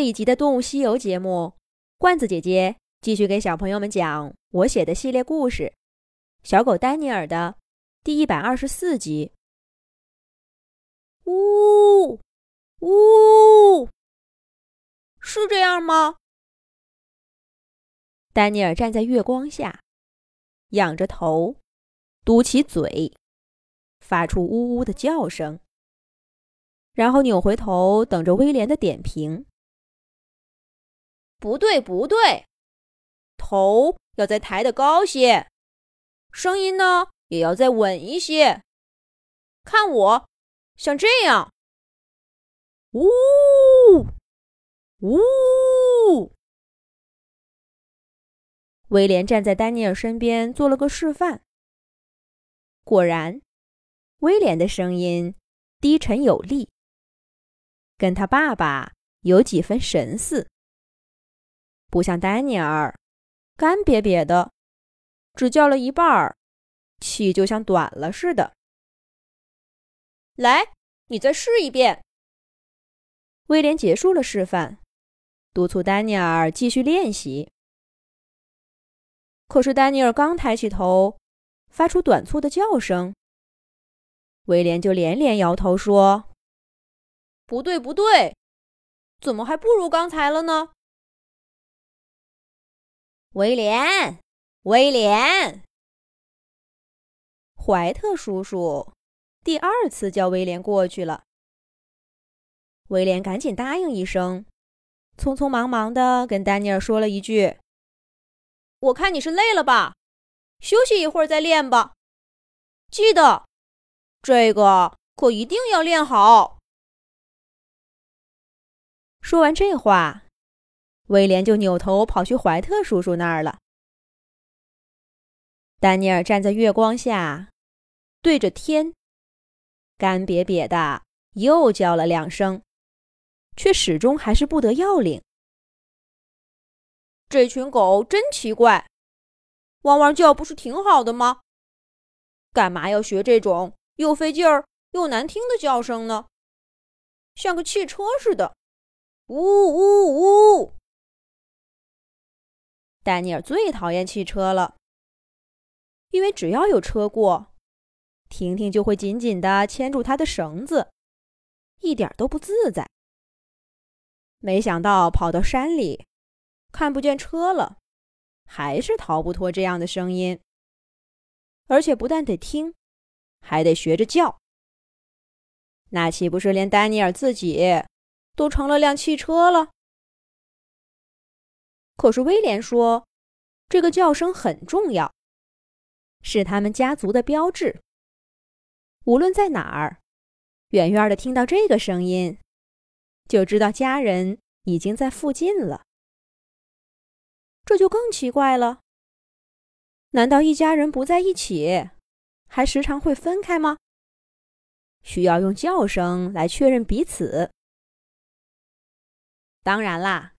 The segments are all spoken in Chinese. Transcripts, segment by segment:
这一集的《动物西游》节目，罐子姐姐继续给小朋友们讲我写的系列故事《小狗丹尼尔》的第一百二十四集。呜呜，是这样吗？丹尼尔站在月光下，仰着头，嘟起嘴，发出呜呜的叫声，然后扭回头等着威廉的点评。不对，不对，头要再抬得高些，声音呢也要再稳一些。看我，像这样，呜呜。威廉站在丹尼尔身边做了个示范。果然，威廉的声音低沉有力，跟他爸爸有几分神似。不像丹尼尔，干瘪瘪的，只叫了一半儿，气就像短了似的。来，你再试一遍。威廉结束了示范，督促丹尼尔继续练习。可是丹尼尔刚抬起头，发出短促的叫声，威廉就连连摇头说：“不对，不对，怎么还不如刚才了呢？”威廉，威廉，怀特叔叔第二次叫威廉过去了。威廉赶紧答应一声，匆匆忙忙的跟丹尼尔说了一句：“我看你是累了吧，休息一会儿再练吧。记得，这个可一定要练好。”说完这话。威廉就扭头跑去怀特叔叔那儿了。丹尼尔站在月光下，对着天，干瘪瘪的又叫了两声，却始终还是不得要领。这群狗真奇怪，汪汪叫不是挺好的吗？干嘛要学这种又费劲儿又难听的叫声呢？像个汽车似的，呜呜呜！丹尼尔最讨厌汽车了，因为只要有车过，婷婷就会紧紧地牵住他的绳子，一点都不自在。没想到跑到山里，看不见车了，还是逃不脱这样的声音，而且不但得听，还得学着叫。那岂不是连丹尼尔自己都成了辆汽车了？可是威廉说：“这个叫声很重要，是他们家族的标志。无论在哪儿，远远的听到这个声音，就知道家人已经在附近了。这就更奇怪了。难道一家人不在一起，还时常会分开吗？需要用叫声来确认彼此。当然啦，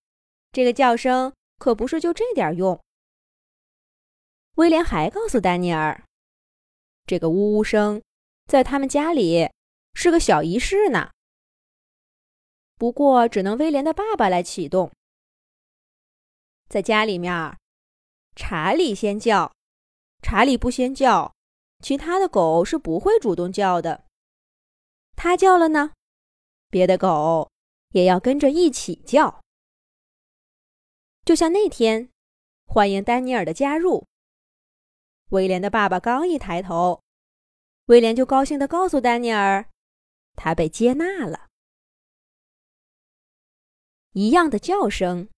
这个叫声。”可不是就这点用。威廉还告诉丹尼尔，这个呜呜声在他们家里是个小仪式呢。不过只能威廉的爸爸来启动。在家里面，查理先叫，查理不先叫，其他的狗是不会主动叫的。他叫了呢，别的狗也要跟着一起叫。就像那天，欢迎丹尼尔的加入。威廉的爸爸刚一抬头，威廉就高兴地告诉丹尼尔，他被接纳了。一样的叫声，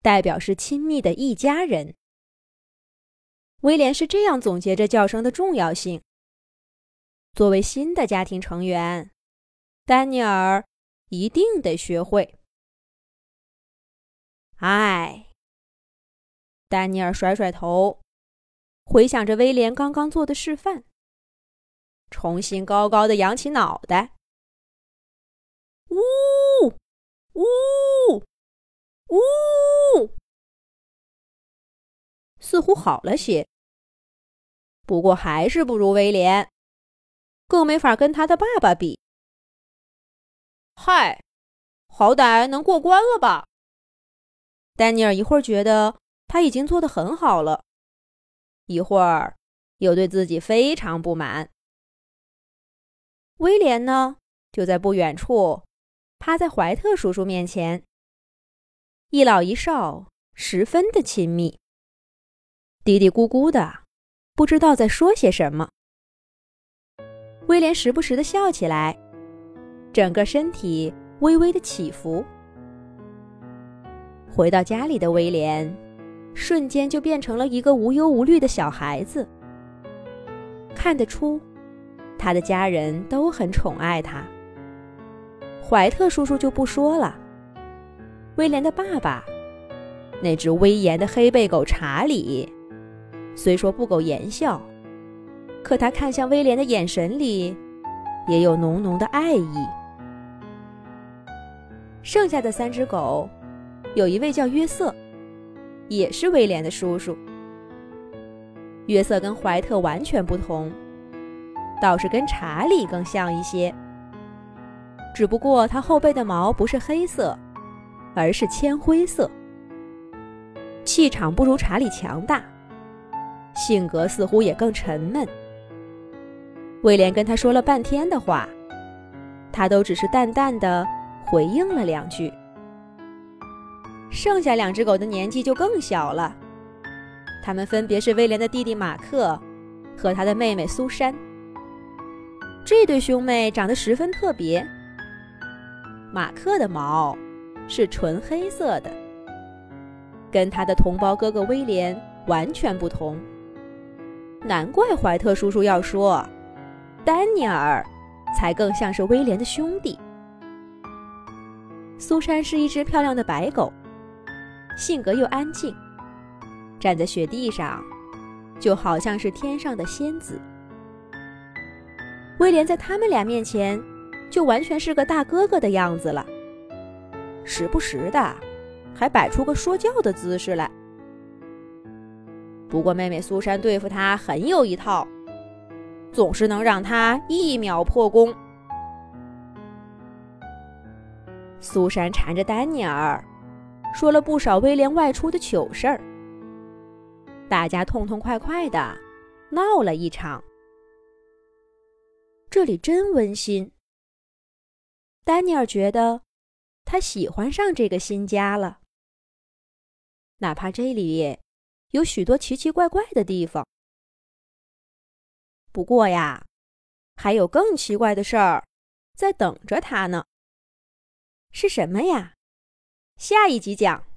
代表是亲密的一家人。威廉是这样总结着叫声的重要性。作为新的家庭成员，丹尼尔一定得学会。丹尼尔甩甩头，回想着威廉刚刚做的示范，重新高高的扬起脑袋。呜呜呜，似乎好了些，不过还是不如威廉，更没法跟他的爸爸比。嗨，好歹能过关了吧？丹尼尔一会儿觉得他已经做得很好了，一会儿又对自己非常不满。威廉呢，就在不远处，趴在怀特叔叔面前，一老一少，十分的亲密，嘀嘀咕咕的，不知道在说些什么。威廉时不时的笑起来，整个身体微微的起伏。回到家里的威廉，瞬间就变成了一个无忧无虑的小孩子。看得出，他的家人都很宠爱他。怀特叔叔就不说了，威廉的爸爸，那只威严的黑背狗查理，虽说不苟言笑。可他看向威廉的眼神里，也有浓浓的爱意。剩下的三只狗，有一位叫约瑟，也是威廉的叔叔。约瑟跟怀特完全不同，倒是跟查理更像一些。只不过他后背的毛不是黑色，而是铅灰色。气场不如查理强大，性格似乎也更沉闷。威廉跟他说了半天的话，他都只是淡淡的回应了两句。剩下两只狗的年纪就更小了，他们分别是威廉的弟弟马克和他的妹妹苏珊。这对兄妹长得十分特别。马克的毛是纯黑色的，跟他的同胞哥哥威廉完全不同。难怪怀特叔叔要说。丹尼尔才更像是威廉的兄弟。苏珊是一只漂亮的白狗，性格又安静，站在雪地上，就好像是天上的仙子。威廉在他们俩面前，就完全是个大哥哥的样子了，时不时的还摆出个说教的姿势来。不过妹妹苏珊对付他很有一套。总是能让他一秒破功。苏珊缠着丹尼尔，说了不少威廉外出的糗事儿，大家痛痛快快的闹了一场。这里真温馨。丹尼尔觉得他喜欢上这个新家了，哪怕这里有许多奇奇怪怪的地方。不过呀，还有更奇怪的事儿在等着他呢。是什么呀？下一集讲。